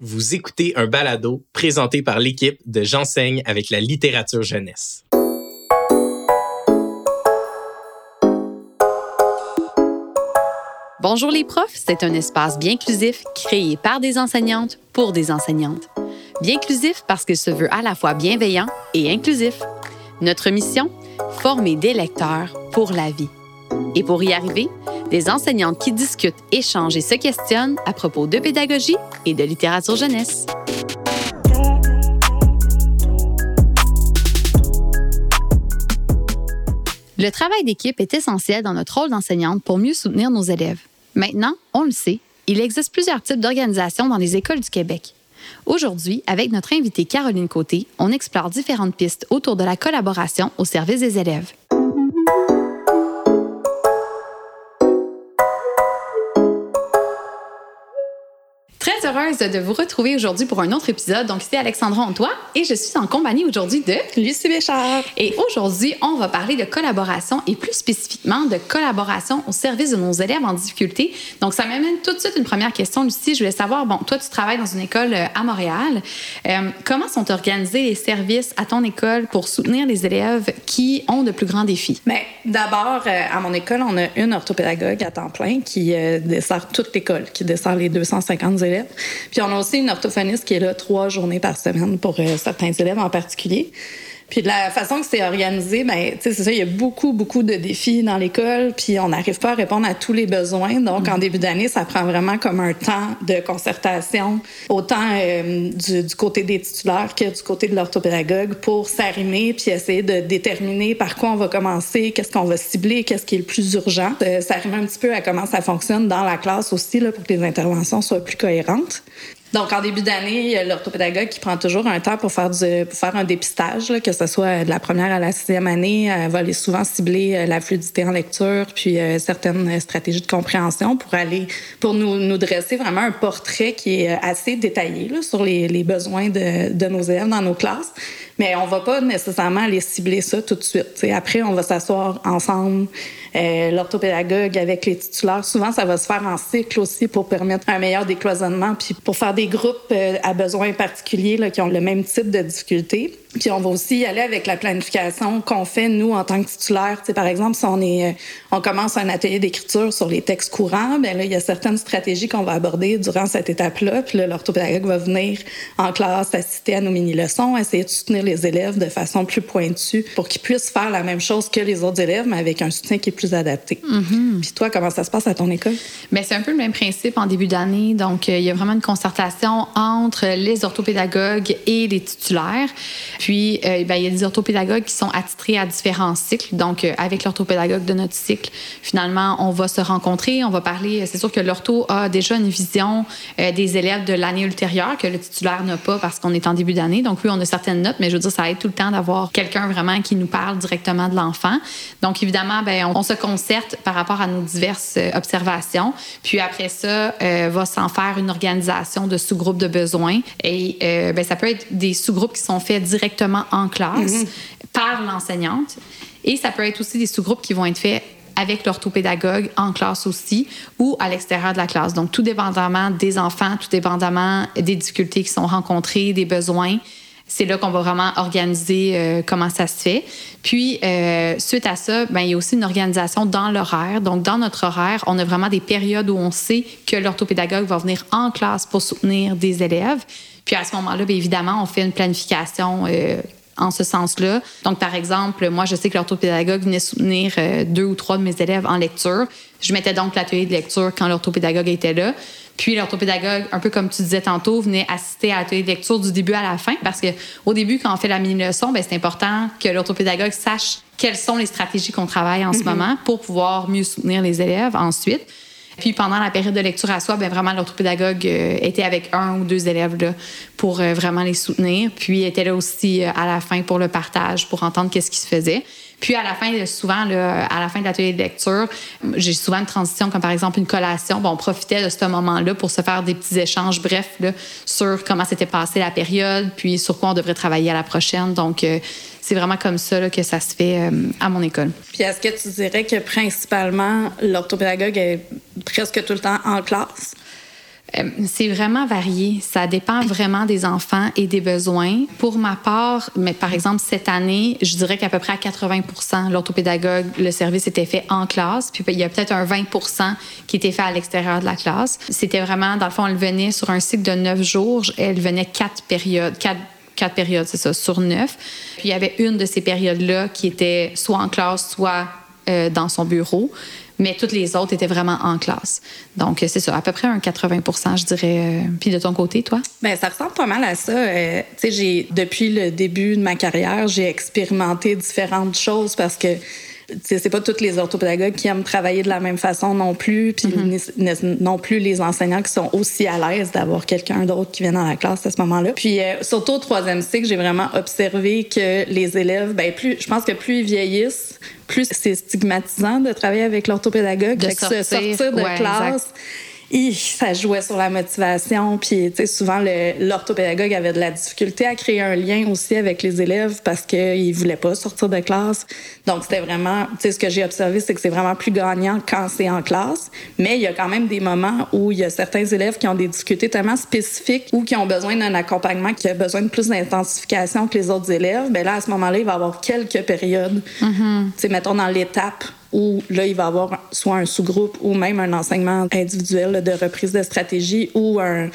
Vous écoutez un balado présenté par l'équipe de J'enseigne avec la littérature jeunesse. Bonjour les profs, c'est un espace bien inclusif créé par des enseignantes pour des enseignantes. Bien inclusif parce qu'il se veut à la fois bienveillant et inclusif. Notre mission Former des lecteurs pour la vie. Et pour y arriver, des enseignantes qui discutent, échangent et se questionnent à propos de pédagogie et de littérature jeunesse. Le travail d'équipe est essentiel dans notre rôle d'enseignante pour mieux soutenir nos élèves. Maintenant, on le sait, il existe plusieurs types d'organisations dans les écoles du Québec. Aujourd'hui, avec notre invitée Caroline Côté, on explore différentes pistes autour de la collaboration au service des élèves. Heureuse de vous retrouver aujourd'hui pour un autre épisode. Donc, c'est Alexandra Antoine et je suis en compagnie aujourd'hui de Lucie Béchard. Et aujourd'hui, on va parler de collaboration et plus spécifiquement de collaboration au service de nos élèves en difficulté. Donc, ça m'amène tout de suite une première question, Lucie. Je voulais savoir, bon, toi, tu travailles dans une école euh, à Montréal. Euh, comment sont organisés les services à ton école pour soutenir les élèves qui ont de plus grands défis? Bien, d'abord, euh, à mon école, on a une orthopédagogue à temps plein qui dessert toute l'école, qui dessert les 250 élèves. Puis on a aussi une orthophoniste qui est là trois journées par semaine pour euh, certains élèves en particulier. Puis de la façon que c'est organisé, ben, c'est ça, il y a beaucoup, beaucoup de défis dans l'école, puis on n'arrive pas à répondre à tous les besoins. Donc, en début d'année, ça prend vraiment comme un temps de concertation, autant euh, du, du, côté des titulaires que du côté de l'orthopédagogue pour s'arrimer puis essayer de déterminer par quoi on va commencer, qu'est-ce qu'on va cibler, qu'est-ce qui est le plus urgent. Euh, s'arrimer un petit peu à comment ça fonctionne dans la classe aussi, là, pour que les interventions soient plus cohérentes. Donc, en début d'année, l'orthopédagogue qui prend toujours un temps pour faire, du, pour faire un dépistage, que ce soit de la première à la sixième année, elle va aller souvent cibler euh, la fluidité en lecture, puis euh, certaines stratégies de compréhension pour aller, pour nous, nous dresser vraiment un portrait qui est assez détaillé là, sur les, les besoins de, de nos élèves dans nos classes. Mais on va pas nécessairement aller cibler ça tout de suite. après, on va s'asseoir ensemble, euh, l'orthopédagogue avec les titulaires. Souvent, ça va se faire en cycle aussi pour permettre un meilleur décloisonnement, puis pour faire des groupes euh, à besoins particuliers qui ont le même type de difficultés. Puis on va aussi y aller avec la planification qu'on fait nous en tant que titulaire. Tu par exemple, si on est, euh, on commence un atelier d'écriture sur les textes courants, ben là il y a certaines stratégies qu'on va aborder durant cette étape-là. Puis là, l'orthopédagogue va venir en classe assister à nos mini leçons, essayer de soutenir les élèves de façon plus pointue pour qu'ils puissent faire la même chose que les autres élèves, mais avec un soutien qui est plus adapté. Mm-hmm. Puis toi, comment ça se passe à ton école? Bien, c'est un peu le même principe en début d'année. Donc, euh, il y a vraiment une concertation entre les orthopédagogues et les titulaires. Puis, euh, ben, il y a des orthopédagogues qui sont attitrés à différents cycles. Donc, euh, avec l'orthopédagogue de notre cycle, finalement, on va se rencontrer, on va parler. C'est sûr que l'ortho a déjà une vision euh, des élèves de l'année ultérieure que le titulaire n'a pas parce qu'on est en début d'année. Donc, oui, on a certaines notes, mais je veux dire, ça aide tout le temps d'avoir quelqu'un vraiment qui nous parle directement de l'enfant. Donc, évidemment, ben, on, se concerte par rapport à nos diverses observations. Puis après ça, va s'en faire une organisation de sous-groupes de besoins. Et ben, ça peut être des sous-groupes qui sont faits directement en classe mhm. par l'enseignante. Et ça peut être aussi des sous-groupes qui vont être faits avec l'orthopédagogue en classe aussi ou à l'extérieur de la classe. Donc, tout dépendamment des enfants, tout dépendamment des difficultés qui sont rencontrées, des besoins, c'est là qu'on va vraiment organiser euh, comment ça se fait. Puis, euh, suite à ça, ben, il y a aussi une organisation dans l'horaire. Donc, dans notre horaire, on a vraiment des périodes où on sait que l'orthopédagogue va venir en classe pour soutenir des élèves. Puis, à ce moment-là, bien évidemment, on fait une planification euh, en ce sens-là. Donc, par exemple, moi, je sais que l'orthopédagogue venait soutenir euh, deux ou trois de mes élèves en lecture. Je mettais donc l'atelier de lecture quand l'orthopédagogue était là. Puis l'orthopédagogue, un peu comme tu disais tantôt, venait assister à l'atelier de lecture du début à la fin parce que au début, quand on fait la mini-leçon, c'est important que l'orthopédagogue sache quelles sont les stratégies qu'on travaille en ce mm-hmm. moment pour pouvoir mieux soutenir les élèves ensuite. Puis pendant la période de lecture à soi, bien, vraiment, l'orthopédagogue euh, était avec un ou deux élèves là, pour euh, vraiment les soutenir. Puis était là aussi euh, à la fin pour le partage, pour entendre qu'est-ce qui se faisait. Puis à la fin, souvent, là, à la fin de l'atelier de lecture, j'ai souvent une transition, comme par exemple une collation. Bon, on profitait de ce moment-là pour se faire des petits échanges brefs là, sur comment s'était passée la période, puis sur quoi on devrait travailler à la prochaine. Donc, c'est vraiment comme ça que ça se fait euh, à mon école. Puis est-ce que tu dirais que principalement l'orthopédagogue est presque tout le temps en classe? Euh, c'est vraiment varié. Ça dépend vraiment des enfants et des besoins. Pour ma part, mais par exemple, cette année, je dirais qu'à peu près à 80% l'orthopédagogue, le service était fait en classe. Puis il y a peut-être un 20% qui était fait à l'extérieur de la classe. C'était vraiment, dans le fond, elle venait sur un cycle de neuf jours. Elle venait quatre périodes, quatre quatre périodes, c'est ça, sur neuf. Puis il y avait une de ces périodes-là qui était soit en classe, soit euh, dans son bureau mais toutes les autres étaient vraiment en classe. Donc, c'est ça, à peu près un 80% je dirais. Euh, puis de ton côté, toi? Bien, ça ressemble pas mal à ça. Euh, tu sais, depuis le début de ma carrière, j'ai expérimenté différentes choses parce que c'est pas tous les orthopédagogues qui aiment travailler de la même façon non plus, puis mm-hmm. non plus les enseignants qui sont aussi à l'aise d'avoir quelqu'un d'autre qui vient dans la classe à ce moment-là. Puis euh, surtout au troisième cycle, j'ai vraiment observé que les élèves, ben plus, je pense que plus ils vieillissent, plus c'est stigmatisant de travailler avec l'orthopédagogue, de sortir, sortir de classe ça jouait sur la motivation. Puis, tu sais, souvent, l'orthopédagogue avait de la difficulté à créer un lien aussi avec les élèves parce qu'ils voulaient pas sortir de classe. Donc, c'était vraiment, tu sais, ce que j'ai observé, c'est que c'est vraiment plus gagnant quand c'est en classe. Mais il y a quand même des moments où il y a certains élèves qui ont des difficultés tellement spécifiques ou qui ont besoin d'un accompagnement qui a besoin de plus d'intensification que les autres élèves. Bien là, à ce moment-là, il va y avoir quelques périodes. Mm-hmm. Tu sais, mettons dans l'étape où là, il va avoir soit un sous-groupe ou même un enseignement individuel de reprise de stratégie ou un,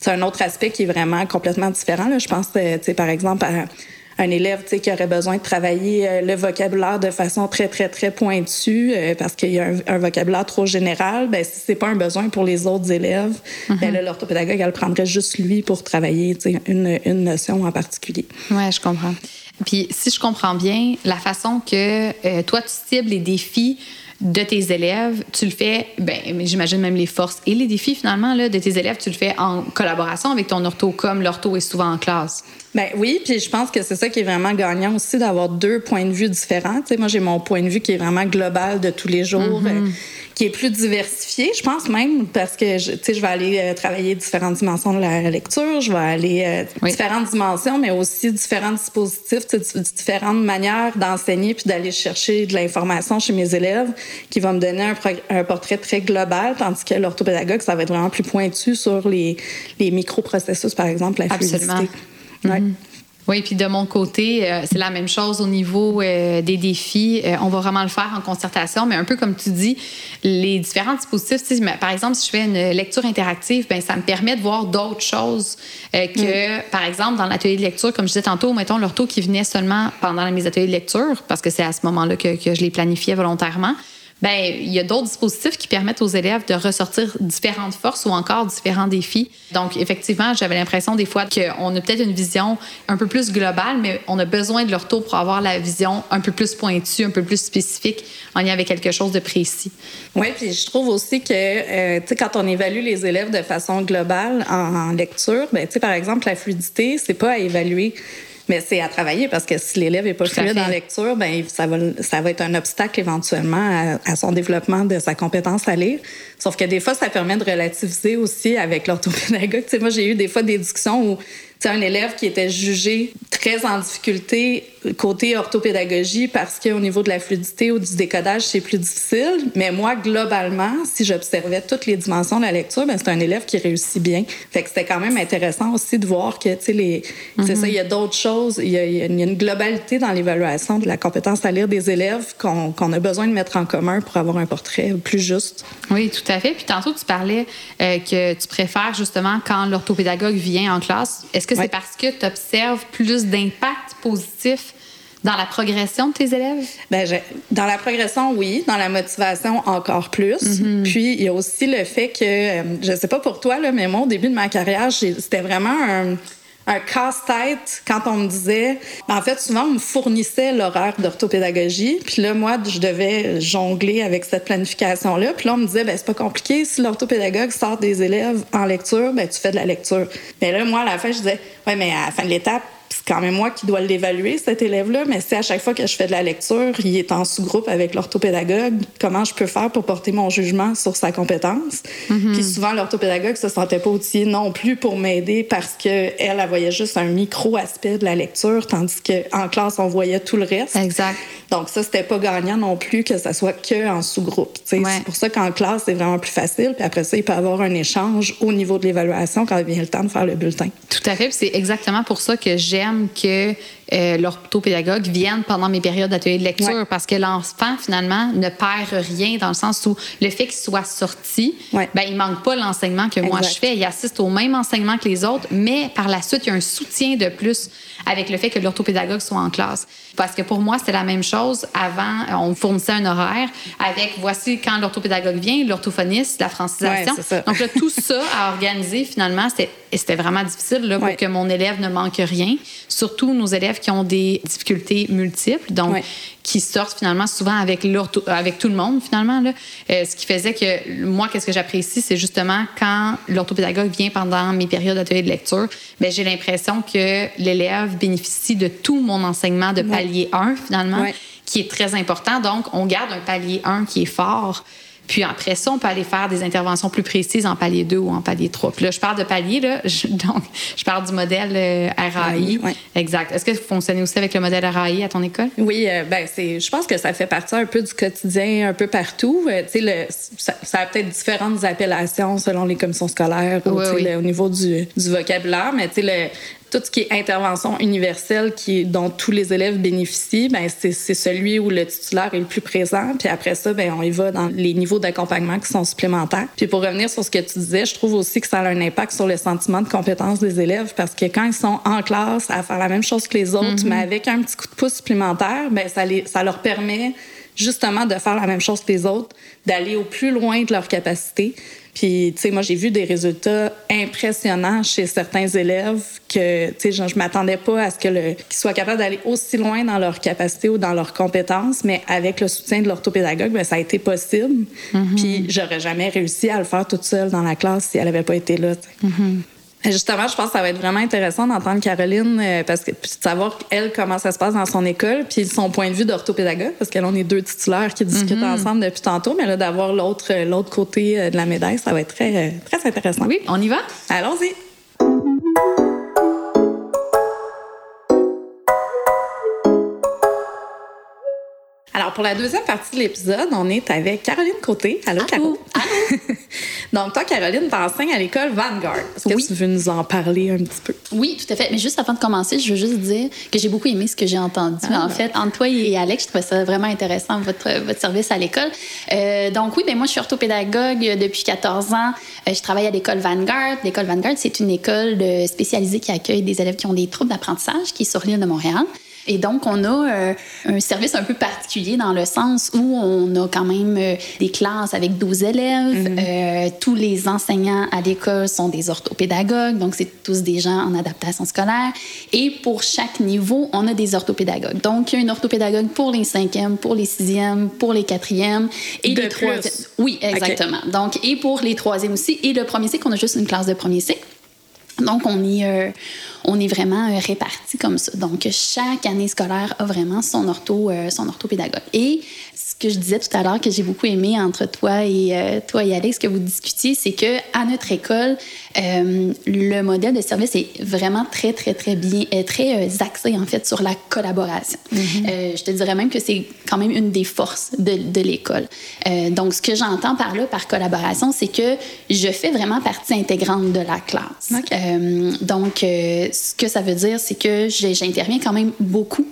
c'est un autre aspect qui est vraiment complètement différent. Là. Je pense, euh, par exemple, à un élève qui aurait besoin de travailler euh, le vocabulaire de façon très, très, très pointue euh, parce qu'il y a un, vocabulaire trop général, ben, si c'est pas un besoin pour les autres élèves, mm ben, l'orthopédagogue, elle prendrait juste lui pour travailler une, une notion en particulier. Oui, je comprends. Puis, si je comprends bien, la façon que euh, toi, tu cibles les défis de tes élèves, tu le fais, ben, j'imagine même les forces et les défis finalement là, de tes élèves, tu le fais en collaboration avec ton ortho, comme l'ortho est souvent en classe. Ben oui, puis je pense que c'est ça qui est vraiment gagnant aussi d'avoir deux points de vue différents. Tu sais, moi, j'ai mon point de vue qui est vraiment global de tous les jours. Euh, qui est plus diversifié, je pense même, parce que je, je vais aller euh, travailler différentes dimensions de la lecture, je vais aller euh, différentes dimensions, mais aussi différents dispositifs, différentes manières d'enseigner puis d'aller chercher de l'information chez mes élèves qui vont me donner un, un, portrait très global, tandis que l'orthopédagogue, ça va être vraiment plus pointu sur les, les microprocessus, par exemple, la Absolument. fluidité. Oui, puis de mon côté, euh, c'est la même chose au niveau euh, des défis. Euh, on va vraiment le faire en concertation, mais un peu comme tu dis, les différents dispositifs. Par exemple, si je fais une lecture interactive, ben ça me permet de voir d'autres choses que, mm. par exemple, dans l'atelier de lecture, comme je disais tantôt, mettons l'ortho qui venait seulement pendant mes ateliers de lecture, parce que c'est à ce moment-là que, que je les planifiais volontairement ben il y a d'autres dispositifs qui permettent aux élèves de ressortir différentes forces ou encore différents défis. Donc effectivement, j'avais l'impression des fois qu'on a peut-être une vision un peu plus globale, mais on a besoin de leur tour pour avoir la vision un peu plus pointue, un peu plus spécifique en lien avec quelque chose de précis. Oui, puis je trouve aussi que euh, tu sais quand on évalue les élèves de façon globale en, lecture, ben tu sais par exemple la fluidité, c'est pas à évaluer mais c'est à travailler parce que si l'élève n'est pas fluide en lecture, ben ça va, ça va être un obstacle éventuellement à, son développement de sa compétence à lire. Sauf que des fois, ça permet de relativiser aussi avec l'orthopédagogue. Tu sais, moi, j'ai eu des fois des discussions où un élève qui était jugé très en difficulté côté orthopédagogie parce qu'au niveau de la fluidité ou du décodage, c'est plus difficile. Mais moi, globalement, si j'observais toutes les dimensions de la lecture, ben, c'est un élève qui réussit bien. Fait que c'était quand même intéressant aussi de voir que, tu sais, les, c'est ça, il y a d'autres choses. Il y a, une globalité dans l'évaluation de la compétence à lire des élèves qu'on, qu'on a besoin de mettre en commun pour avoir un portrait plus juste. Oui, tout à fait. Puis tantôt, tu parlais euh, que tu préfères justement quand l'orthopédagogue vient en classe. Est-ce que c'est parce que tu observes plus d'impact positif dans la progression de tes élèves? Bien, dans la progression, oui. Dans la motivation, encore plus. Mm-hmm. Puis, il y a aussi le fait que, euh, je sais pas pour toi, là, mais moi, au début de ma carrière, c'était vraiment un un casse-tête quand on me disait. Ben, en fait, souvent, on me fournissait l'horaire d'orthopédagogie. Puis là, moi, je devais jongler avec cette planification-là. Puis là, on me disait, ben c'est pas compliqué. Si l'orthopédagogue sort des élèves en lecture, ben tu fais de la lecture. Mais là, moi, à la fin, je disais, ouais, mais à la fin de l'étape, quand même moi qui dois l'évaluer, cet élève-là, mais c'est à chaque fois que je fais de la lecture, il est en sous-groupe avec l'orthopédagogue, comment je peux faire pour porter mon jugement sur sa compétence. Mhm. Puis souvent, l'orthopédagogue se sentait pas outillé non plus pour m'aider parce que elle, voyait juste un micro-aspect de la lecture, tandis qu'en classe, on voyait tout le reste. Exact. Donc ça, c'était pas gagnant non plus que ça soit que en sous-groupe. Ouais. C'est pour ça qu'en classe, c'est vraiment plus facile. Puis après ça, il peut y avoir un échange au niveau de l'évaluation quand vient le temps de faire le bulletin. Tout à fait. C'est exactement pour ça que j'aime que euh, l'orthopédagogue vienne pendant mes périodes d'atelier de lecture Ouais. parce que l'enfant, finalement, ne perd rien dans le sens où le fait qu'il soit sorti, Ouais. ben, il manque pas l'enseignement que moi je fais. Il assiste au même enseignement que les autres, mais par la suite, il y a un soutien de plus avec le fait que l'orthopédagogue soit en classe. Parce que pour moi, c'était la même chose. Avant, euh, on fournissait un horaire avec voici quand l'orthopédagogue vient, l'orthophoniste, la francisation. Ouais. Donc là, tout ça à organiser, finalement, c'était vraiment difficile là, pour que mon élève ne manque rien. Surtout nos élèves qui ont des difficultés multiples, donc Ouais. qui sortent finalement souvent avec, avec tout le monde, finalement. Là. Euh, ce qui faisait que moi, qu'est-ce que j'apprécie, c'est justement quand l'orthopédagogue vient pendant mes périodes d'atelier de lecture, ben, j'ai l'impression que l'élève bénéficie de tout mon enseignement de Ouais. palier 1, finalement, Ouais. qui est très important. Donc, on garde un palier 1 qui est fort. Puis après ça, on peut aller faire des interventions plus précises en palier 2 ou en palier 3. Puis là, je parle de palier, là, je- donc je parle du modèle euh, RAI. Ouais. Exact. Est-ce que vous fonctionnez aussi avec le modèle RAI à ton école? Oui, euh, ben c'est. Je pense que ça fait partie un peu du quotidien, un peu partout. Euh, le- ça, ça a peut-être différentes appellations selon les commissions scolaires ou Oui, oui. le- au niveau du, du vocabulaire, mais tu sais, le- tout ce qui est intervention universelle qui, dont tous les élèves bénéficient, ben c'est c'est celui où le titulaire est le plus présent. Puis après ça, ben on y va dans les niveaux d'accompagnement qui sont supplémentaires. Puis pour revenir sur ce que tu disais, je trouve aussi que ça a un impact sur le sentiment de compétence des élèves parce que quand ils sont en classe à faire la même chose que les autres, mais avec un petit coup de pouce supplémentaire, ben ça, les, ça leur permet justement de faire la même chose que les autres, d'aller au plus loin de leur capacité. Puis, tu sais, moi, j'ai vu des résultats impressionnants chez certains élèves que, tu sais, je, je m'attendais pas à ce que le, qu'ils soient capables d'aller aussi loin dans leur capacité ou dans leurs compétences, mais avec le soutien de l'orthopédagogue, ben, ça a été possible. Puis, j'aurais jamais réussi à le faire toute seule dans la classe si elle avait pas été là, sais. Justement, je pense que ça va être vraiment intéressant d'entendre Caroline euh, parce que puis de savoir elle comment ça se passe dans son école puis son point de vue d'orthopédagogue parce qu'elle on est deux titulaires qui discutent ensemble depuis tantôt mais là d'avoir l'autre euh, l'autre côté euh, de la médaille ça va être très euh, très intéressant. Oui, on y va? Allons-y. Alors, pour la deuxième partie de l'épisode, on est avec Caroline Côté. Allô, Caro? Donc, toi, Caroline, t'enseignes à l'école Vanguard. Est-ce que Oui. tu veux nous en parler un petit peu? Oui, tout à fait. Mais juste avant de commencer, je veux juste dire que j'ai beaucoup aimé ce que j'ai entendu. Ah. En fait, entre toi et Alex, je trouvais ça vraiment intéressant, votre, votre service à l'école. Euh, donc oui, ben moi, je suis orthopédagogue depuis 14 ans. Euh, je travaille à l'école Vanguard. L'école Vanguard, c'est une école spécialisée qui accueille des élèves qui ont des troubles d'apprentissage, qui est sur l'île de Montréal. Et donc, on a euh, un service un peu particulier dans le sens où on a quand même euh, des classes avec 12 élèves. Euh, tous les enseignants à l'école sont des orthopédagogues, donc c'est tous des gens en adaptation scolaire. Et pour chaque niveau, on a des orthopédagogues. Donc, il y a une orthopédagogue pour les cinquièmes, pour les sixièmes, pour les quatrièmes et De les troisièmes. Oui, exactement. Donc, et pour les troisièmes aussi. Et le premier cycle, on a juste une classe de premier cycle. Donc, on est, euh, on est vraiment euh, répartis comme ça. Donc, chaque année scolaire a vraiment son, ortho, euh, son orthopédagogue. Et ce que je disais tout à l'heure que j'ai beaucoup aimé entre toi et, euh, toi et Alex, que vous discutiez, c'est que à notre école, euh, le modèle de service est vraiment très, très, très bien, est très euh, axé en fait sur la collaboration. Euh, je te dirais même que c'est quand même une des forces de, de l'école. Euh, donc, ce que j'entends par là, par collaboration, c'est que je fais vraiment partie intégrante de la classe. Euh, donc, euh, ce que ça veut dire, c'est que j'interviens quand même beaucoup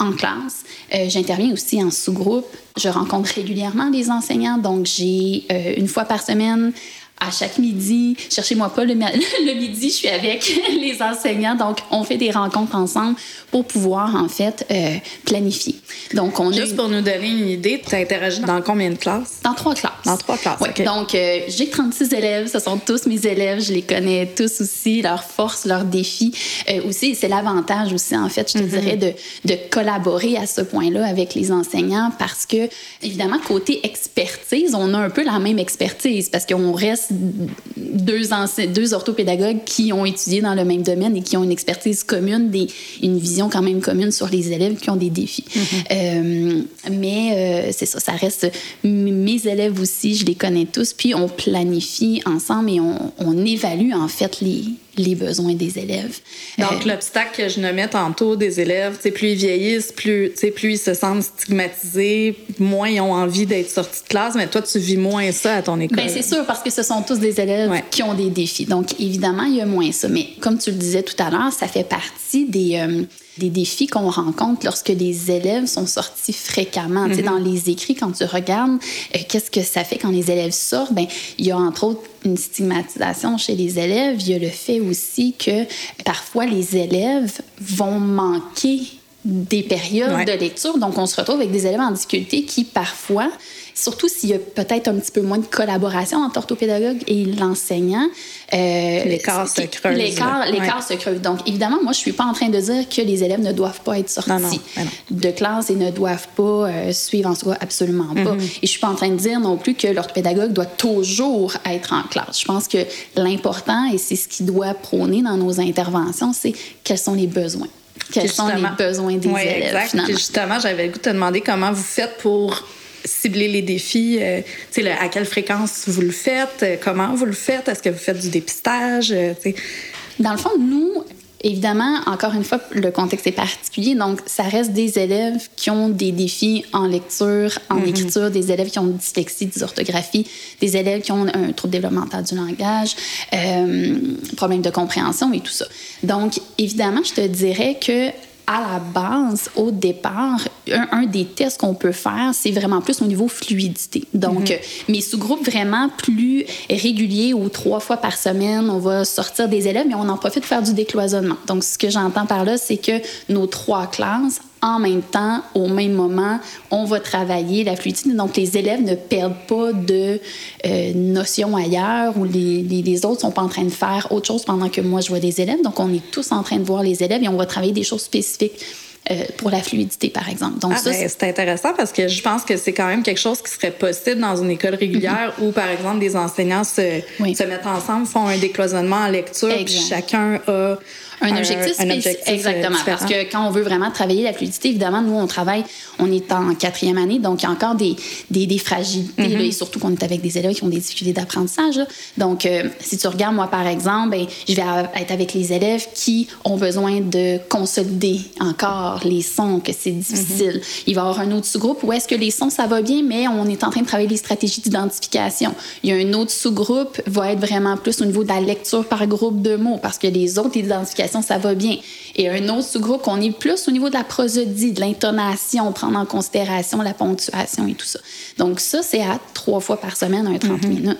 en classe. Euh, j'interviens aussi en sous-groupe. Je rencontre régulièrement les enseignants. Donc, j'ai euh, une fois par semaine à chaque midi, cherchez-moi pas le, midi, je suis avec les enseignants. Donc, on fait des rencontres ensemble pour pouvoir, en fait, euh, planifier. Donc, on Juste a pour nous donner une idée, tu interagis dans combien de classes? dans trois classes. Dans trois classes. Donc, euh, j'ai 36 élèves. Ce sont tous mes élèves. Je les connais tous aussi, leurs forces, leurs défis. Euh, aussi, c'est l'avantage aussi, en fait, je te Mm-hmm. dirais, de, de collaborer à ce point-là avec les enseignants parce que, évidemment, côté expertise, on a un peu la même expertise parce qu'on reste deux, deux orthopédagogues qui ont étudié dans le même domaine et qui ont une expertise commune, des, une vision quand même commune sur les élèves qui ont des défis. Mm-hmm. Euh, mais euh, c'est ça, ça reste mes élèves aussi, je les connais tous, puis on planifie ensemble et on, on évalue en fait les, les besoins des élèves. Donc, euh, l'obstacle que je nommais tantôt des élèves, plus ils vieillissent, plus, plus ils se sentent stigmatisés, moins ils ont envie d'être sortis de classe, mais toi, tu vis moins ça à ton école. Bien, c'est sûr, parce que ce sont tous des élèves qui ont des défis. Donc, évidemment, il y a moins ça. Mais comme tu le disais tout à l'heure, ça fait partie des, euh, des défis qu'on rencontre lorsque les élèves sont sortis fréquemment. Mm-hmm. dans les écrits, quand tu regardes, euh, qu'est-ce que ça fait quand les élèves sortent? Bien, il y a entre autres une stigmatisation chez les élèves. Il y a le fait aussi que parfois les élèves vont manquer des périodes de lecture. Donc, on se retrouve avec des élèves en difficulté qui, parfois, surtout s'il y a peut-être un petit peu moins de collaboration entre orthopédagogue et l'enseignant. Euh, l'écart se creuse. L'écart se creuse. Donc, évidemment, moi, je suis pas en train de dire que les élèves ne doivent pas être sortis de classe et ne doivent pas euh, suivre en soi absolument pas. Mm-hmm. Et je suis pas en train de dire non plus que l'orthopédagogue doit toujours être en classe. Je pense que l'important, et c'est ce qui doit prôner dans nos interventions, c'est quels sont les besoins. Quels sont les besoins des élèves, exact. justement, j'avais le goût de te demander comment vous faites pour cibler les défis, euh, à quelle fréquence vous le faites, euh, comment vous le faites, est-ce que vous faites du dépistage? Euh, Dans le fond, nous, évidemment, encore une fois, le contexte est particulier, donc ça reste des élèves qui ont des défis en lecture, en mm-hmm. écriture, des élèves qui ont une dyslexie, dysorthographie, des élèves qui ont un trouble développemental du langage, euh, problème de compréhension et tout ça. Donc, évidemment, je te dirais que à la base, au départ, un, des tests qu'on peut faire, c'est vraiment plus au niveau fluidité. Donc, mhm. mes sous-groupes vraiment plus réguliers ou trois fois par semaine, on va sortir des élèves, mais on en profite pour faire du décloisonnement. Donc, ce que j'entends par là, c'est que nos trois classes en même temps, au même moment, on va travailler la fluidité. Donc, les élèves ne perdent pas de euh, notions ailleurs ou les, les, autres sont pas en train de faire autre chose pendant que moi, je vois des élèves. Donc, on est tous en train de voir les élèves et on va travailler des choses spécifiques. Euh, pour la fluidité, par exemple. Donc, ah, ça, ben, c'est intéressant parce que je pense que c'est quand même quelque chose qui serait possible dans une école régulière mm-hmm. où, par exemple, des enseignants se, se mettent ensemble, font un décloisonnement en lecture, puis chacun a un objectif spécifique. Exactement. Parce que quand on veut vraiment travailler la fluidité, évidemment, nous, on travaille, on est en quatrième année, donc il y a encore des, des, des fragilités, mm-hmm. et surtout qu'on est avec des élèves qui ont des difficultés d'apprentissage. Donc, euh, si tu regardes, moi, par exemple, ben, je vais être avec les élèves qui ont besoin de consolider encore les sons, que c'est difficile. Mm-hmm. Il va y avoir un autre sous-groupe où est-ce que les sons, ça va bien, mais on est en train de travailler les stratégies d'identification. Il y a un autre sous-groupe, va être vraiment plus au niveau de la lecture par groupe de mots, parce que les autres identifications ça va bien. Et un autre sous-groupe qu'on est plus au niveau de la prosodie, de l'intonation, prendre en considération la ponctuation et tout ça. Donc ça, c'est à trois fois par semaine, un 30 mm-hmm. minutes.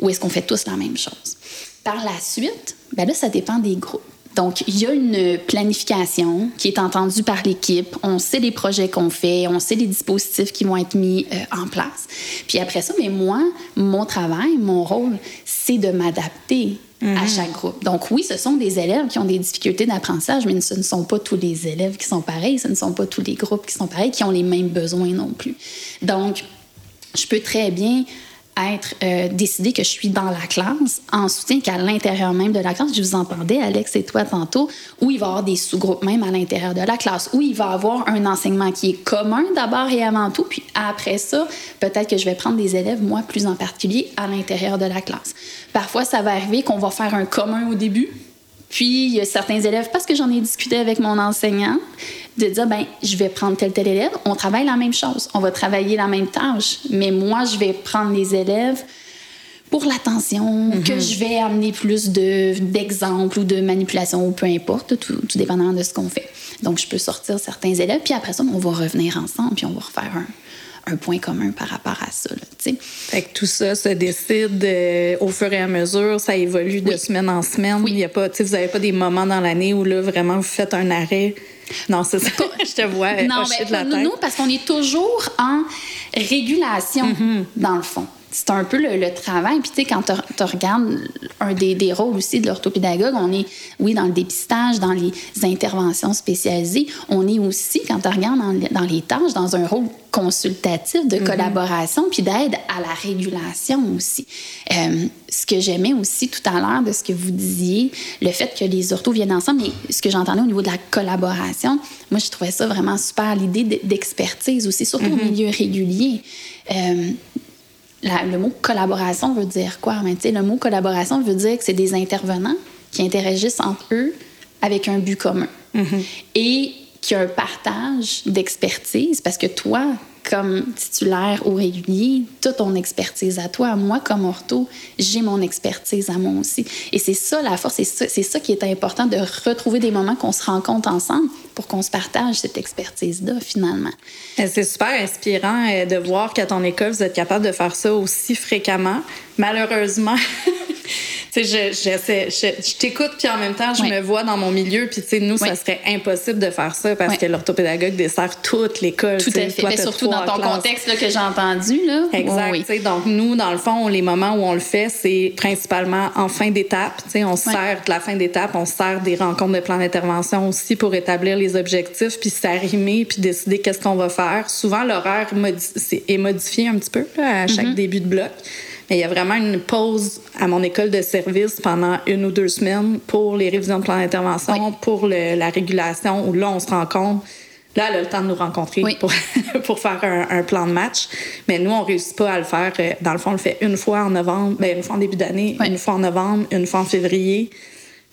Ou est-ce qu'on fait tous la même chose? Par la suite, ben là, ça dépend des groupes. Donc, il y a une planification qui est entendue par l'équipe. On sait les projets qu'on fait, on sait les dispositifs qui vont être mis euh, en place. Puis après ça, mais moi, mon travail, mon rôle, c'est de m'adapter à mhm. chaque groupe. Donc oui, ce sont des élèves qui ont des difficultés d'apprentissage, mais ce ne sont pas tous les élèves qui sont pareils, ce ne sont pas tous les groupes qui sont pareils, qui ont les mêmes besoins non plus. Donc, je peux très bien être euh, décidé que je suis dans la classe en soutien qu'à l'intérieur même de la classe, je vous entendais, Alex et toi tantôt, où il va y avoir des sous-groupes même à l'intérieur de la classe, où il va y avoir un enseignement qui est commun d'abord et avant tout, puis après ça, peut-être que je vais prendre des élèves, moi plus en particulier, à l'intérieur de la classe. Parfois, ça va arriver qu'on va faire un commun au début, puis, il y a certains élèves, parce que j'en ai discuté avec mon enseignant, de dire, ben, je vais prendre tel, tel élève. On travaille la même chose. On va travailler la même tâche. Mais moi, je vais prendre les élèves pour l'attention, mm-hmm. que je vais amener plus d'exemples ou de manipulations, ou peu importe, tout, tout dépendamment de ce qu'on fait. Donc, je peux sortir certains élèves, puis après ça, on va revenir ensemble, puis on va refaire un, un point commun par rapport à ça. Là, fait que tout ça se décide euh, au fur et à mesure, ça évolue de semaine en semaine. Il y a pas, vous n'avez pas des moments dans l'année où là, vraiment vous faites un arrêt. Non, c'est ça. Je te vois non, mais de la tête. Nous, parce qu'on est toujours en régulation, mm-hmm. dans le fond. C'est un peu le, travail. Puis, tu sais, quand tu regardes un des, des, rôles aussi de l'orthopédagogue, on est, oui, dans le dépistage, dans les interventions spécialisées. On est aussi, quand tu regardes dans, les tâches, dans un rôle consultatif de mm-hmm. collaboration, puis d'aide à la régulation aussi. Euh, ce que j'aimais aussi tout à l'heure de ce que vous disiez, le fait que les orthos viennent ensemble, mais ce que j'entendais au niveau de la collaboration, moi, je trouvais ça vraiment super, l'idée d'expertise aussi, surtout au mm-hmm. milieu régulier. Euh, le mot collaboration veut dire quoi? Mais, le mot collaboration veut dire que c'est des intervenants qui interagissent entre eux avec un but commun. Mm-hmm. Et qu'il y a un partage d'expertise parce que toi, comme titulaire ou régulier, toute ton expertise à toi. Moi, comme ortho, j'ai mon expertise à moi aussi. Et c'est ça la force, c'est ça, ça, qui est important de retrouver des moments qu'on se rencontre ensemble pour qu'on se partage cette expertise-là, finalement. C'est super inspirant euh, de voir qu'à ton école, vous êtes capable de faire ça aussi fréquemment. Malheureusement, sais, je, je, t'écoute, puis en même temps, je me vois dans mon milieu, puis tu sais, nous, ça serait impossible de faire ça parce que l'orthopédagogue dessert toute l'école. Tout à fait. Mais surtout dans ton contexte là, que j'ai entendu. Là. Exact. Donc, nous, dans le fond, les moments où on le fait, c'est principalement en fin d'étape. On sert de la fin d'étape, on sert des rencontres de plan d'intervention aussi pour établir les objectifs, puis s'arrimer, puis décider qu'est-ce qu'on va faire. Souvent, l'horaire est modifié un petit peu à chaque mm-hmm. début de bloc. Mais il y a vraiment une pause à mon école de service pendant une ou deux semaines pour les révisions de plan d'intervention, pour la régulation, où là, on se rend compte. Là, elle a le temps de nous rencontrer pour, pour faire un, plan de match. Mais nous, on ne réussit pas à le faire. Euh, dans le fond, on le fait une fois en novembre, bien, une fois en début d'année, une fois en novembre, une fois en février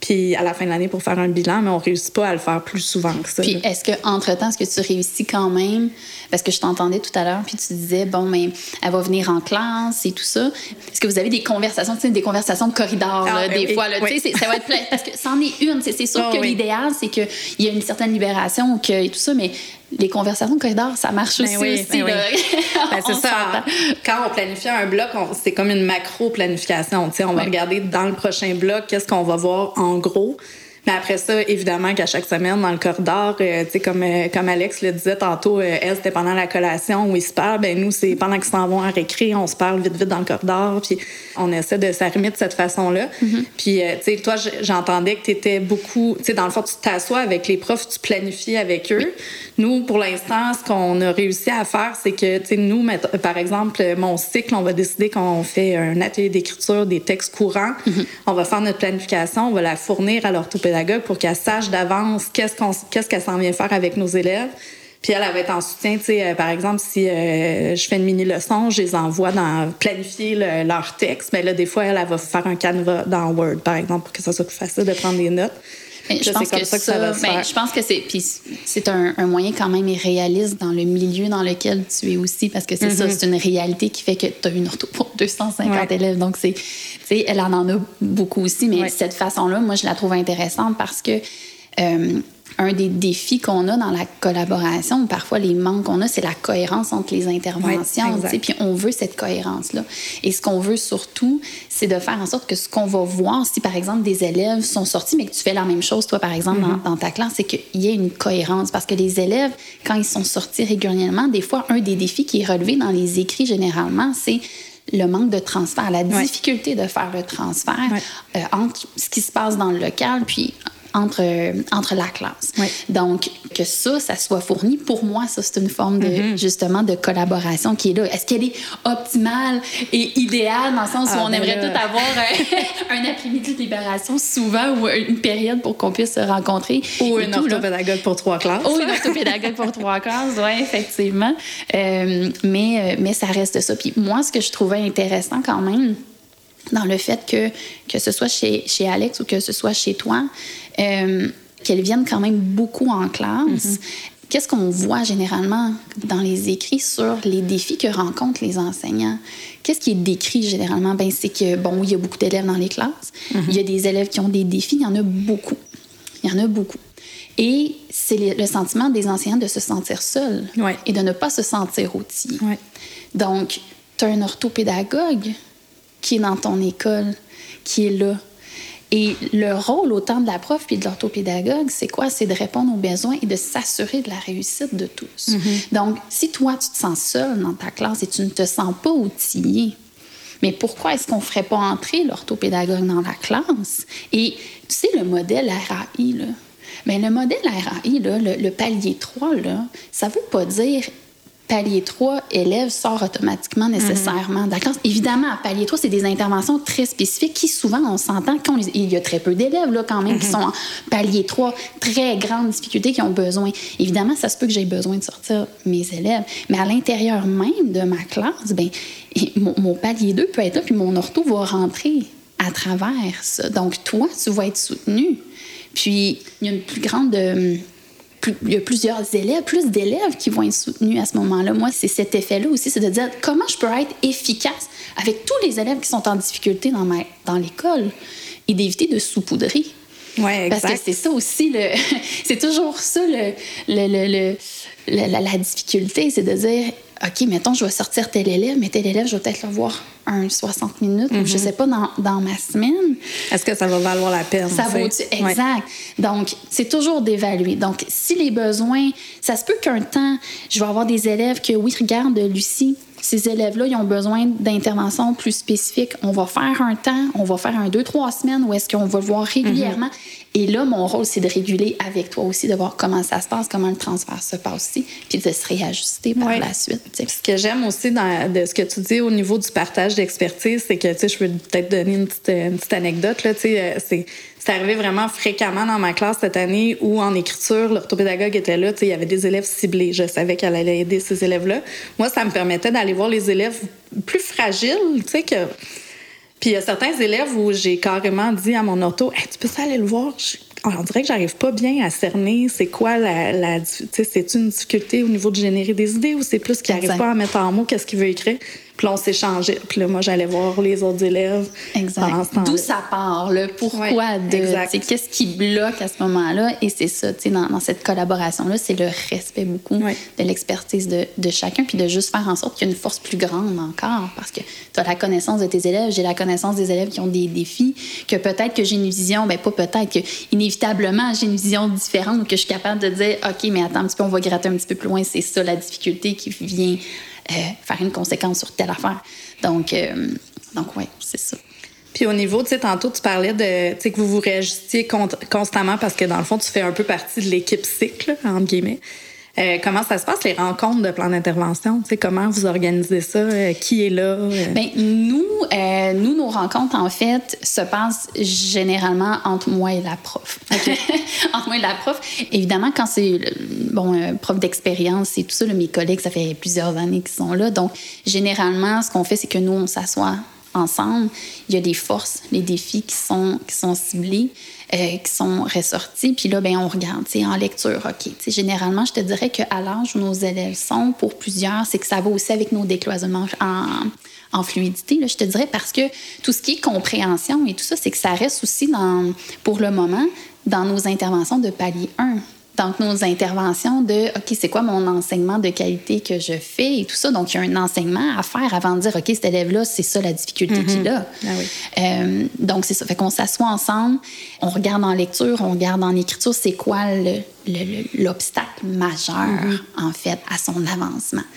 puis à la fin de l'année pour faire un bilan, mais on réussit pas à le faire plus souvent que ça. Puis est-ce que entre temps, est-ce que tu réussis quand même? Parce que je t'entendais tout à l'heure, puis tu disais bon, mais elle va venir en classe et tout ça. Est-ce que vous avez des conversations, tu sais, des conversations de corridor ah, ben des fois là, tu sais, ça va être plein parce que c'en est une. C'est sûr ah, que l'idéal, c'est qu'il y a une certaine libération que et tout ça, mais les conversations de corridor, ça marche ben aussi. Oui, ben ben, c'est ça. Quand on planifie un bloc, c'est comme une macro-planification. On va regarder dans le prochain bloc qu'est-ce qu'on va voir en gros. Mais après ça, évidemment qu'à chaque semaine, dans le corridor, euh, tu sais, comme, euh, comme Alex le disait tantôt, euh, elle, c'était pendant la collation où ils se parlent. Ben nous, c'est pendant qu'ils s'en vont à récré, on se parle vite, vite dans le corridor. Puis on essaie de s'arrimer de cette façon-là. Mm-hmm. Puis, tu sais, toi, j'entendais que tu étais beaucoup... Tu sais, dans le fond, tu t'assois avec les profs, tu planifies avec eux. Nous, pour l'instant, ce qu'on a réussi à faire, c'est que, tu sais, nous, par exemple, mon cycle, on va décider qu'on fait un atelier d'écriture des textes courants. Mm-hmm. On va faire notre planification, on va la fournir à l'orthopédagogue pour qu'elle sache d'avance qu'est-ce qu'est-ce qu'elle s'en vient faire avec nos élèves. Puis elle, elle va être en soutien, tu euh, par exemple, si euh, je fais une mini-leçon, je les envoie dans planifier leur texte, mais là, des fois, elle, elle, va faire un canevas dans Word, par exemple, pour que ça soit plus facile de prendre des notes je, pense que ça, ben, je pense que c'est c'est un, moyen quand même irréaliste dans le milieu dans lequel tu es aussi parce que c'est ça, mm-hmm. c'est une réalité qui fait que tu as une ortho pour 250 élèves. Donc c'est elle en a beaucoup aussi, mais cette façon-là, moi je la trouve intéressante parce que euh, un des défis qu'on a dans la collaboration, parfois les manques qu'on a, c'est la cohérence entre les interventions. puis on veut cette cohérence-là. Et ce qu'on veut surtout, c'est de faire en sorte que ce qu'on va voir, si par exemple des élèves sont sortis, mais que tu fais la même chose, toi par exemple, dans, mm-hmm. ta classe, c'est qu'il y ait une cohérence. Parce que les élèves, quand ils sont sortis régulièrement, des fois, un des défis qui est relevé dans les écrits généralement, c'est le manque de transfert, la difficulté de faire le transfert euh, entre ce qui se passe dans le local puis entre, entre la classe. Donc, que ça, ça soit fourni, pour moi, ça, c'est une forme de, mm-hmm. justement, de collaboration qui est là. Est-ce qu'elle est optimale et idéale dans le sens où ah, on ben aimerait tout avoir un, après-midi de libération souvent ou une période pour qu'on puisse se rencontrer? Ou une orthopédagogue pour trois classes. Ou une orthopédagogue pour trois classes, oui, effectivement. Euh, mais, euh, mais ça reste ça. Puis moi, ce que je trouvais intéressant quand même, dans le fait que, que ce soit chez, chez Alex ou que ce soit chez toi, euh, qu'elles viennent quand même beaucoup en classe. Mm-hmm. Qu'est-ce qu'on voit généralement dans les écrits sur les défis que rencontrent les enseignants? Qu'est-ce qui est décrit généralement? Ben, c'est que, bon, il y a beaucoup d'élèves dans les classes. Mm-hmm. Il y a des élèves qui ont des défis. Il y en a beaucoup. Il y en a beaucoup. Et c'est le sentiment des enseignants de se sentir seuls et de ne pas se sentir outillés. Donc, tu as un orthopédagogue qui est dans ton école, qui est là. Et le rôle autant de la prof puis de l'orthopédagogue, c'est quoi? C'est de répondre aux besoins et de s'assurer de la réussite de tous. Mm-hmm. Donc, si toi, tu te sens seul dans ta classe et tu ne te sens pas outillé, mais pourquoi est-ce qu'on ne ferait pas entrer l'orthopédagogue dans la classe? Et tu sais, le modèle RAI, là, Bien, le modèle RAI, là, le, le, palier 3, là, ça ne veut pas dire palier 3, élève sort automatiquement nécessairement. D'accord? Évidemment, palier 3, c'est des interventions très spécifiques qui, souvent, on s'entend qu'il y a très peu d'élèves, là, quand même, qui sont en palier 3, très grandes difficultés, qui ont besoin. Évidemment, ça se peut que j'ai besoin de sortir mes élèves, mais à l'intérieur même de ma classe, ben, mon, mon palier 2 peut être là, puis mon ortho va rentrer à travers ça. Donc, toi, tu vas être soutenu. Puis, il y a une plus grande. Euh, il y a plusieurs élèves, plus d'élèves qui vont être soutenus à ce moment-là. Moi, c'est cet effet-là aussi, c'est de dire comment je peux être efficace avec tous les élèves qui sont en difficulté dans, ma, dans l'école et d'éviter de saupoudrer. Oui, exact. Parce que c'est ça aussi, le, c'est toujours ça le, le, le, la, la, difficulté, c'est de dire OK, mettons, je vais sortir tel élève, mais tel élève, je vais peut-être le voir un 60 minutes, mm -hmm. je sais pas, dans, dans ma semaine. Est-ce que ça va valoir la peine? Ça vaut Exact. Ouais. Donc, c'est toujours d'évaluer. Donc, si les besoins, ça se peut qu'un temps, je vais avoir des élèves que, oui, regarde, Lucie, ces élèves-là, ils ont besoin d'interventions plus spécifiques. On va faire un temps, on va faire un deux, trois semaines où est-ce qu'on va le voir régulièrement. Mm -hmm. Et là, mon rôle, c'est de réguler avec toi aussi, de voir comment ça se passe, comment le transfert se passe aussi, puis de se réajuster par ouais. la suite. T'sais. Ce que j'aime aussi dans, de ce que tu dis au niveau du partage d'expertise, c'est que, tu sais, je peux peut-être donner une petite, une petite anecdote, là, tu sais, c'est c'est arrivé vraiment fréquemment dans ma classe cette année où en écriture, l'orthopédagogue était là. Il y avait des élèves ciblés. Je savais qu'elle allait aider ces élèves-là. Moi, ça me permettait d'aller voir les élèves plus fragiles, tu sais, que. Puis il y a certains élèves où j'ai carrément dit à mon hey, tu peux aller le voir? on dirait que j'arrive pas bien à cerner c'est quoi la, la c'est une difficulté au niveau de générer des idées ou c'est plus qu'il n'arrive pas à mettre en mots qu'est-ce qu'il veut écrire? Puis là, on s'échangeait. Puis là, moi, j'allais voir les autres élèves. Exact. D'où ça part, le pourquoi ouais, de. Qu'est-ce qui bloque à ce moment-là? Et c'est ça, tu sais, dans, dans, cette collaboration-là, c'est le respect beaucoup ouais. de l'expertise de, de, chacun, puis de juste faire en sorte qu'il y ait une force plus grande encore. Parce que tu as la connaissance de tes élèves, j'ai la connaissance des élèves qui ont des défis, que peut-être que j'ai une vision, ben pas peut-être, que inévitablement, j'ai une vision différente, que je suis capable de dire, OK, mais attends un petit peu, on va gratter un petit peu plus loin, c'est ça la difficulté qui vient faire une conséquence sur telle affaire. Donc, euh, donc ouais, c'est ça. Puis au niveau, tu sais, tantôt, tu parlais de, tu sais, que vous vous réajustiez constamment parce que dans le fond, tu fais un peu partie de l'équipe cycle, entre guillemets. Euh, comment ça se passe, les rencontres de plan d'intervention? Comment vous organisez ça? Euh, qui est là? Euh... Bien, nous, euh, nous, nos rencontres, en fait, se passent généralement entre moi et la prof. Okay. entre moi et la prof. Évidemment, quand c'est, bon, prof d'expérience et tout ça, là, mes collègues, ça fait plusieurs années qu'ils sont là. Donc, généralement, ce qu'on fait, c'est que nous, on s'assoit ensemble. Il y a des forces, les défis qui sont, qui sont ciblés euh, qui sont ressortis. Puis là, ben, on regarde, en lecture, OK. généralement, je te dirais qu'à l'âge où nos élèves sont, pour plusieurs, c'est que ça va aussi avec nos décloisonnements en, en fluidité, là, je te dirais, parce que tout ce qui est compréhension et tout ça, c'est que ça reste aussi, dans, pour le moment, dans nos interventions de palier 1 donc nos interventions de OK, c'est quoi mon enseignement de qualité que je fais et tout ça? Donc, il y a un enseignement à faire avant de dire OK, cet élève-là, c'est ça la difficulté mm -hmm. qu'il a. Ah oui. euh, donc, c'est ça. Fait qu'on s'assoit ensemble, on regarde en lecture, on regarde en écriture, c'est quoi l'obstacle majeur, mm -hmm. en fait, à son avancement,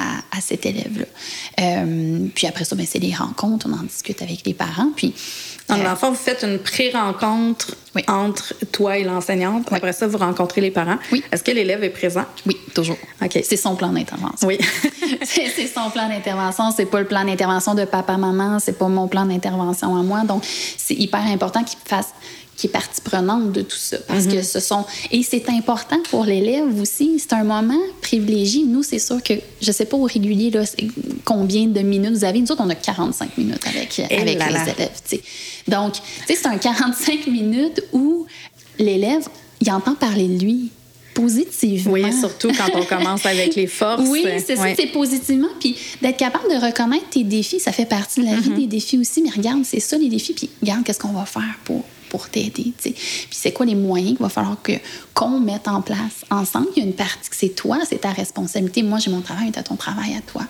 à, à cet élève-là. Euh, puis après ça, ben, c'est les rencontres, on en discute avec les parents. Puis dans euh, l'enfant, vous faites une pré-rencontre oui. entre toi et l'enseignante. Oui. Après ça, vous rencontrez les parents. Oui. Est-ce que l'élève est présent? Oui, toujours. OK. C'est son plan d'intervention. Oui. c'est son plan d'intervention. C'est pas le plan d'intervention de papa-maman. C'est pas mon plan d'intervention à moi. Donc, c'est hyper important qu'il fasse qui est partie prenante de tout ça. Parce mm -hmm. que ce sont. Et c'est important pour l'élève aussi. C'est un moment privilégié. Nous, c'est sûr que je sais pas au régulier là, combien de minutes vous avez. Nous autres, on a 45 minutes avec, avec les là. élèves. T'sais. Donc, c'est un 45 minutes où l'élève, il entend parler de lui positivement. Oui, surtout quand on commence avec les forces. Oui, c'est ouais. ça, c'est positivement. Puis d'être capable de reconnaître tes défis, ça fait partie de la vie mm -hmm. des défis aussi. Mais regarde, c'est ça les défis. Puis regarde, qu'est-ce qu'on va faire pour pour t'aider. Puis c'est quoi les moyens qu'il va falloir que, qu'on mette en place ensemble? Il y a une partie que c'est toi, c'est ta responsabilité. Moi, j'ai mon travail, tu as ton travail à toi.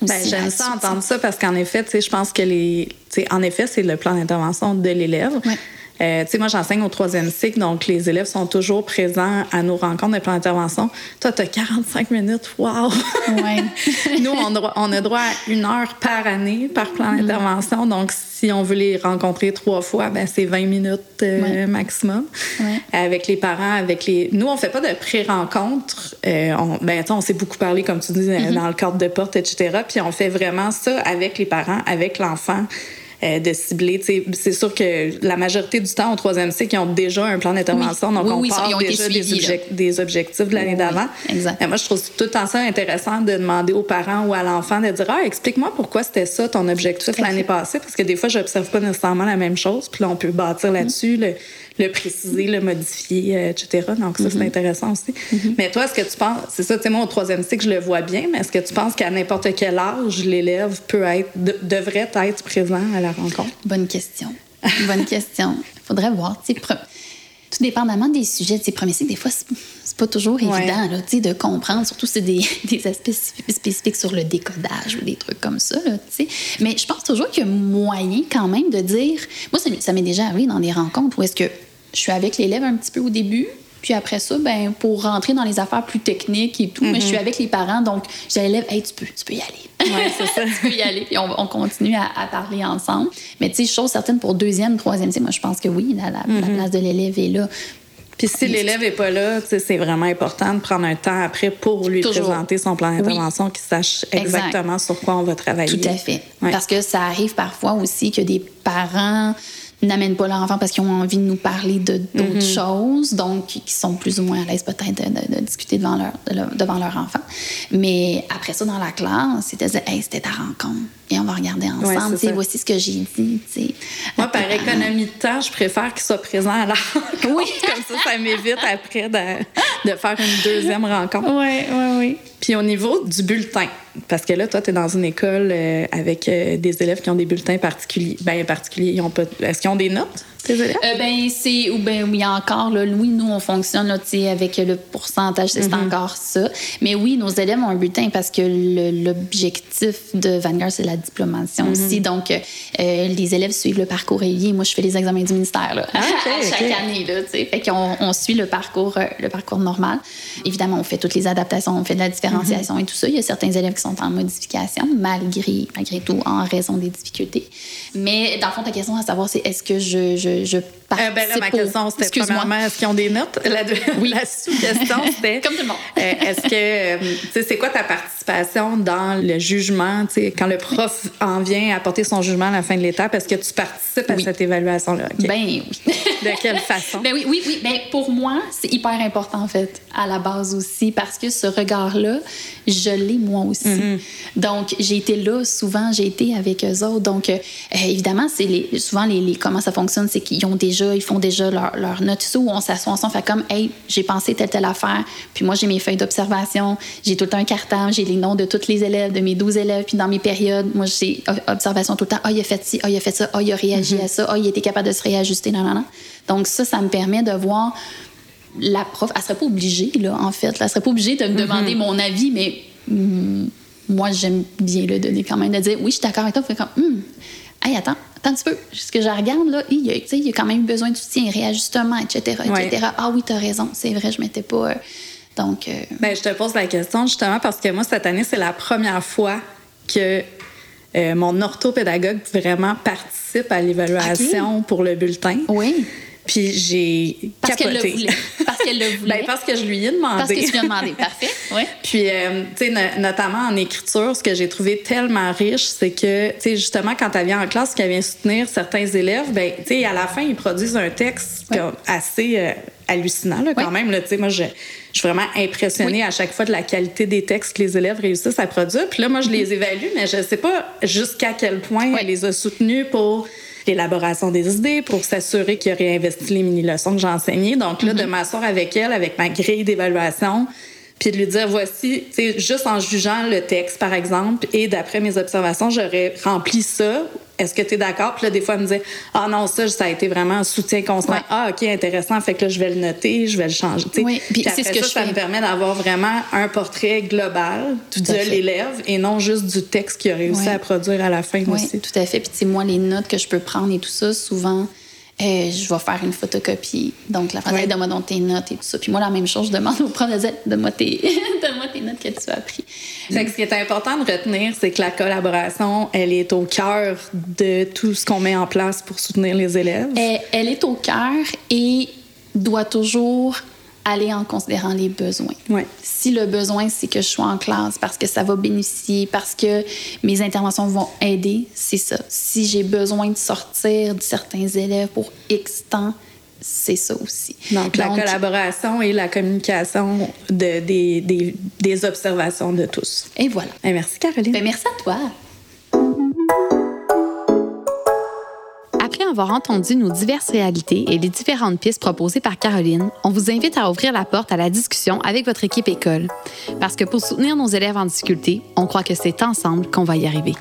Ben, J'aime ça entendre ça parce qu'en effet, je pense que les. En effet, c'est le plan d'intervention de l'élève. Ouais. Euh, tu sais, moi, j'enseigne au troisième cycle, donc les élèves sont toujours présents à nos rencontres de plan d'intervention. Toi, tu as 45 minutes. Wow! Ouais. Nous, on, a droit à une heure par année par plan d'intervention. Donc, si on veut les rencontrer trois fois, ben, c'est 20 minutes euh, Ouais. maximum. Ouais. Avec les parents, avec les. Nous, on fait pas de pré-rencontre. Euh, on, ben, on s'est beaucoup parlé, comme tu dis, Mm-hmm. dans le cadre de porte, etc. Puis on fait vraiment ça avec les parents, avec l'enfant. Euh, de cibler. C'est sûr que la majorité du temps, au troisième cycle, ils ont déjà un plan d'intervention. Oui. Donc, Oui, on oui, été déjà des, suivis, objectifs de l'année d'avant. exact. Euh, moi, je trouve tout le temps ça intéressant de demander aux parents ou à l'enfant de dire Ah, explique-moi pourquoi c'était ça ton objectif l'année passée. Parce que des fois, j'observe pas nécessairement la même chose. Puis là, on peut bâtir là-dessus, le, le préciser, le modifier, euh, etc. Donc, ça, c'est intéressant aussi. Mais toi, est-ce que tu penses, c'est ça, tu sais, moi, au troisième cycle, je le vois bien, mais est-ce que tu penses qu'à n'importe quel âge, l'élève peut être, de- devrait être présent à la rencontre? Bonne question. Bonne question. Faudrait voir. tu Tout dépendamment des sujets. tu sais, premier cycle, des fois, c'est pas toujours Ouais. évident là, tu sais, de comprendre. Surtout si c'est des, des aspects spécif- spécifiques sur le décodage ou des trucs comme ça. là, tu sais. Mais je pense toujours qu'il y a moyen quand même de dire. Moi, ça, m'est- ça m'est déjà arrivé dans des rencontres où est-ce que je suis avec l'élève un petit peu au début. Puis après ça, ben, pour rentrer dans les affaires plus techniques et tout, mais je suis avec les parents, donc à l'élève, hey, tu peux, tu peux y aller. Ouais, c'est ça. tu peux y aller, puis on, on continue à, à parler ensemble. Mais tu sais, chose certaine pour deuxième, troisième, moi, je pense que oui, la, la- la place de l'élève est là. Puis si l'élève n'est pas là, c'est vraiment important de prendre un temps après pour lui Toujours. présenter son plan d'intervention, qu'il sache Exact. exactement sur quoi on va travailler. Tout à fait. Ouais. Parce que ça arrive parfois aussi que des parents n'amènent pas leur enfant parce qu'ils ont envie de nous parler de d'autres Mm-hmm. choses, donc qui sont plus ou moins à l'aise peut-être de, de- de discuter devant leur, de leur- devant leur enfant. Mais après ça, dans la classe, c'était de dire, hey, c'était ta rencontre et on va regarder ensemble. Ouais, voici ce que j'ai dit. Moi, par économie de temps, je préfère qu'il soit présent à la rencontre. Oui. Comme ça, ça m'évite après de, de faire une deuxième rencontre. Oui, oui, oui. Puis au niveau du bulletin, parce que là, toi, tu es dans une école euh, avec euh, des élèves qui ont des bulletins particuliers. Ben, particuliers, ils ont pas. Est-ce qu'ils ont des notes, Euh, ben c'est ou ben oui encore là, oui nous on fonctionne là, avec le pourcentage c'est encore ça. Mais oui nos élèves ont un bulletin parce que l'objectif de Vanguard c'est la diplomation aussi. Donc euh, les élèves suivent le parcours régulier moi je fais les examens du ministère là, Ah, à chaque année là tu sais. Fait qu'on on suit le parcours euh, le parcours normal. Évidemment on fait toutes les adaptations on fait de la différenciation et tout ça. Il y a certains élèves qui sont en modification malgré malgré tout en raison des difficultés. Mais dans le fond ta question à savoir c'est est-ce que je je, je Euh, ben là, ma question, c'était premièrement, est-ce qu'ils ont des notes? La, deux- la sous-question, c'était... Comme tout le monde. euh, est-ce que... euh, tu sais, c'est quoi ta participation dans le jugement? Tu sais, quand le prof en vient apporter son jugement à la fin de l'étape, est-ce que tu participes à Oui. cette évaluation-là? OK. Ben oui. de quelle façon? Ben oui, oui, oui. Ben pour moi, c'est hyper important en fait, à la base aussi, parce que ce regard-là, je l'ai moi aussi. Mm-hmm. Donc j'ai été là souvent, j'ai été avec eux autres. Donc euh, évidemment, c'est les, souvent les, les- comment ça fonctionne, c'est qu'ils ont déjà, ils font déjà leur, leur note ça, où on s'assoit ensemble, fait comme, hey, j'ai pensé telle telle affaire, puis moi j'ai mes feuilles d'observation, j'ai tout le temps un cartable, j'ai les noms de tous les élèves, de mes 12 élèves, puis dans mes périodes, moi j'ai observation tout le temps. Ah, il a fait ci, ah, il a fait ça, ah, il a réagi Mm-hmm. à ça, ah, il était capable de se réajuster, non, non, non. Donc ça, ça me permet de voir la prof, elle serait pas obligée, là, en fait. Elle serait pas obligée de me demander mon avis, mais moi, j'aime bien le donner quand même, de dire oui, je suis d'accord avec toi. Fait comme, hum, hey, attends, un petit peu. Ce que je regarde, là, il y a, tu il y a quand même eu besoin de soutien, réajustement, etc., Ouais. etc. Ah oui, t'as raison, c'est vrai, je m'étais pas. euh, donc, euh, Ben, je te pose la question justement parce que moi, cette année, c'est la première fois que euh, mon orthopédagogue vraiment participe à l'évaluation pour le bulletin. oui, Puis j'ai parce qu'elle le voulait. Parce qu'elle le voulait. Ben, parce que je lui ai demandé. Parce que tu viens demander. Parfait. Oui. Puis, euh, tu sais, no- notamment en écriture, ce que j'ai trouvé tellement riche, c'est que, tu sais, justement, quand elle vient en classe, qu'elle vient soutenir certains élèves, ben, tu sais, à la fin, ils produisent un texte Ouais. comme assez euh, hallucinant, là, quand Ouais. même. là. Tu sais, moi, je, je suis vraiment impressionnée Oui. à chaque fois de la qualité des textes que les élèves réussissent à produire. Puis là, moi, je les évalue, mais je sais pas jusqu'à quel point elle les a soutenus pour l'élaboration des idées, pour s'assurer qu'il a réinvesti les mini-leçons que j'ai enseignées. Donc là, de m'asseoir avec elle, avec ma grille d'évaluation, puis de lui dire voici, tu sais, juste en jugeant le texte, par exemple, et d'après mes observations, j'aurais rempli ça. Est-ce que tu es d'accord? Puis là, des fois, elle me disait Ah non, ça, ça a été vraiment un soutien constant. Ouais. Ah, OK, intéressant. Fait que là, je vais le noter, je vais le changer. Oui, puis c'est ce que ça, je ça fais. me permet d'avoir vraiment un portrait global Tout de l'élève et non juste du texte qu'il a réussi à produire à la fin Oui, aussi. tout à fait. Puis, tu sais, moi, les notes que je peux prendre et tout ça, souvent, Euh, je vais faire une photocopie. Donc, la phrase, donne-moi donc tes notes et tout ça. Puis moi, la même chose, je demande au prof de donne-moi tes, donne tes notes que tu as appris. Fait que ce qui est important de retenir, c'est que la collaboration, elle est au cœur de tout ce qu'on met en place pour soutenir les élèves. Elle, elle est au cœur et doit toujours aller en considérant les besoins. Ouais. Si le besoin, c'est que je sois en classe parce que ça va bénéficier, parce que mes interventions vont aider, c'est ça. Si j'ai besoin de sortir de certains élèves pour X temps, c'est ça aussi. Donc, la collaboration et la communication de, des, des, des, observations de tous. Et voilà. Et merci, Caroline. Ben, merci à toi. Après avoir entendu nos diverses réalités et les différentes pistes proposées par Caroline, on vous invite à ouvrir la porte à la discussion avec votre équipe école. Parce que pour soutenir nos élèves en difficulté, on croit que c'est ensemble qu'on va y arriver.